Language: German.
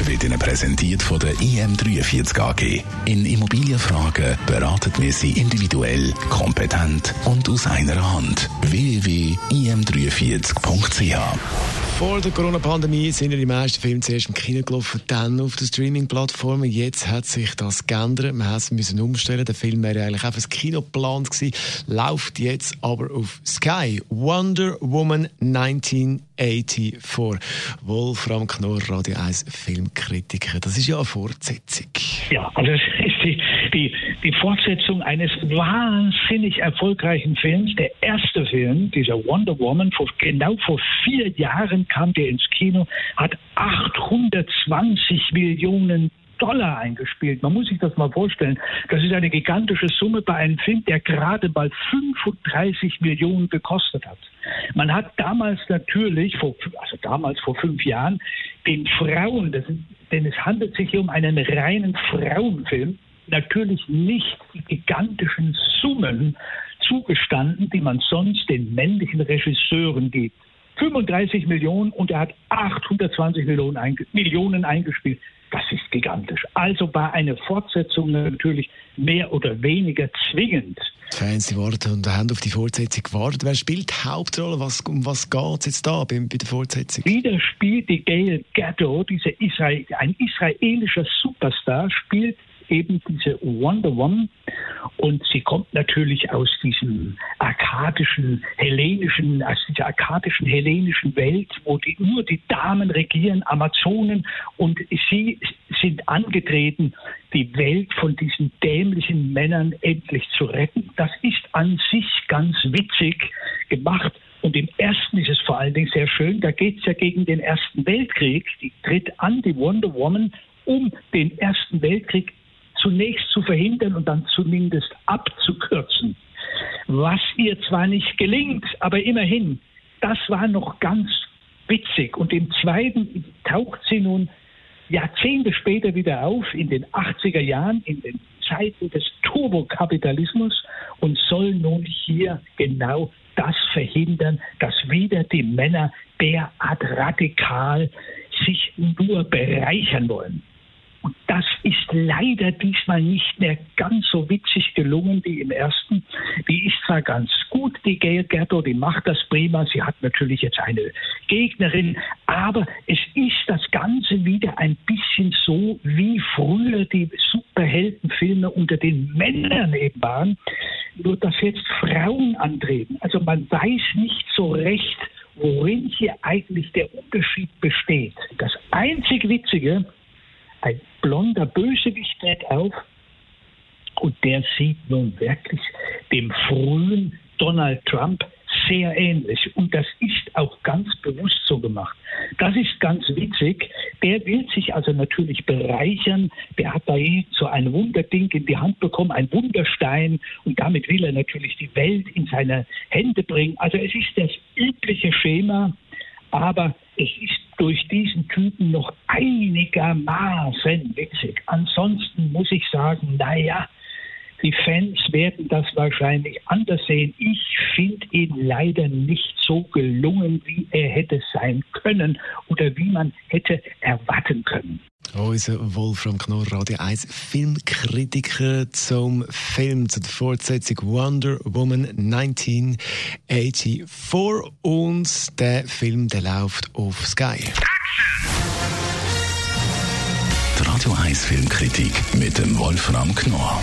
wird Ihnen präsentiert von der IM43 AG. In Immobilienfragen beraten wir Sie individuell, kompetent und aus einer Hand. www.im43.ch vor der Corona-Pandemie sind ja die meisten Filme zuerst im Kino gelaufen, dann auf den Streaming-Plattformen. Jetzt hat sich das geändert. Wir müssen umstellen. Der Film wäre eigentlich auch fürs Kino geplant gewesen, läuft jetzt aber auf Sky. Wonder Woman 1984. Wolfram Knorr, Radio 1 Filmkritiker. Das ist ja eine Fortsetzung. Ja, also es ist die, die, die Fortsetzung eines wahnsinnig erfolgreichen Films. Der erste Film, dieser Wonder Woman, vor, genau vor vier Jahren kam der ins Kino, hat 820 Millionen Dollar eingespielt. Man muss sich das mal vorstellen. Das ist eine gigantische Summe bei einem Film, der gerade mal 35 Millionen gekostet hat. Man hat damals natürlich, vor, also damals vor fünf Jahren, den Frauen, das, denn es handelt sich hier um einen reinen Frauenfilm, natürlich nicht die gigantischen Summen zugestanden, die man sonst den männlichen Regisseuren gibt. 35 Millionen und er hat 820 Millionen, einge Millionen eingespielt. Das ist gigantisch. Also war eine Fortsetzung natürlich mehr oder weniger zwingend. Die Fans warten und haben auf die Fortsetzung gewartet. Wer spielt die Hauptrolle? Was, um was geht es jetzt da bei, bei, der Fortsetzung? Wieder spielt die Gail Gadot, diese Israel, ein israelischer Superstar, spielt eben diese Wonder Woman und sie kommt natürlich aus diesem arkadischen, hellenischen, aus dieser arkadischen, hellenischen Welt, wo die, nur die Damen regieren, Amazonen und sie sind angetreten, die Welt von diesen dämlichen Männern endlich zu retten. Das ist an sich ganz witzig gemacht. Und im ersten ist es vor allen Dingen sehr schön, da geht es ja gegen den Ersten Weltkrieg. Die tritt an, die Wonder Woman, um den Ersten Weltkrieg zunächst zu verhindern und dann zumindest abzukürzen. Was ihr zwar nicht gelingt, aber immerhin, das war noch ganz witzig. Und im zweiten taucht sie nun Jahrzehnte später wieder auf, in den 80er Jahren, in den Zeiten des Turbokapitalismus und soll nun hier genau das verhindern, dass wieder die Männer derart radikal sich nur bereichern wollen. Und das ist leider diesmal nicht mehr ganz so witzig gelungen wie im ersten. Die ist zwar ganz gut, die Gail Gerdo, die macht das prima. Sie hat natürlich jetzt eine Gegnerin, aber es ist das Ganze wieder ein bisschen so, wie früher die Superheldenfilme unter den Männern eben waren. Nur, dass jetzt Frauen antreten. Also man weiß nicht so recht, worin hier eigentlich der Unterschied besteht. Das einzig Witzige, ein blonder Bösewicht tritt auf und der sieht nun wirklich dem frühen Donald Trump sehr ähnlich. Und das ist auch ganz bewusst so gemacht. Das ist ganz witzig. Der will sich also natürlich bereichern. Der hat da so ein Wunderding in die Hand bekommen, ein Wunderstein. Und damit will er natürlich die Welt in seine Hände bringen. Also es ist das übliche Schema. Aber es ist durch diesen Typen noch einigermaßen witzig. Ansonsten muss ich sagen, naja, die Fans werden das wahrscheinlich anders sehen. Ich finde ihn leider nicht so gelungen, wie er hätte sein können oder wie man hätte erwarten können. Unser Wolfram Knorr, Radio 1 Filmkritiker zum Film, zu der Fortsetzung Wonder Woman 1984. Vor uns der Film, der läuft auf Sky. Die Radio 1 Filmkritik mit dem Wolfram Knorr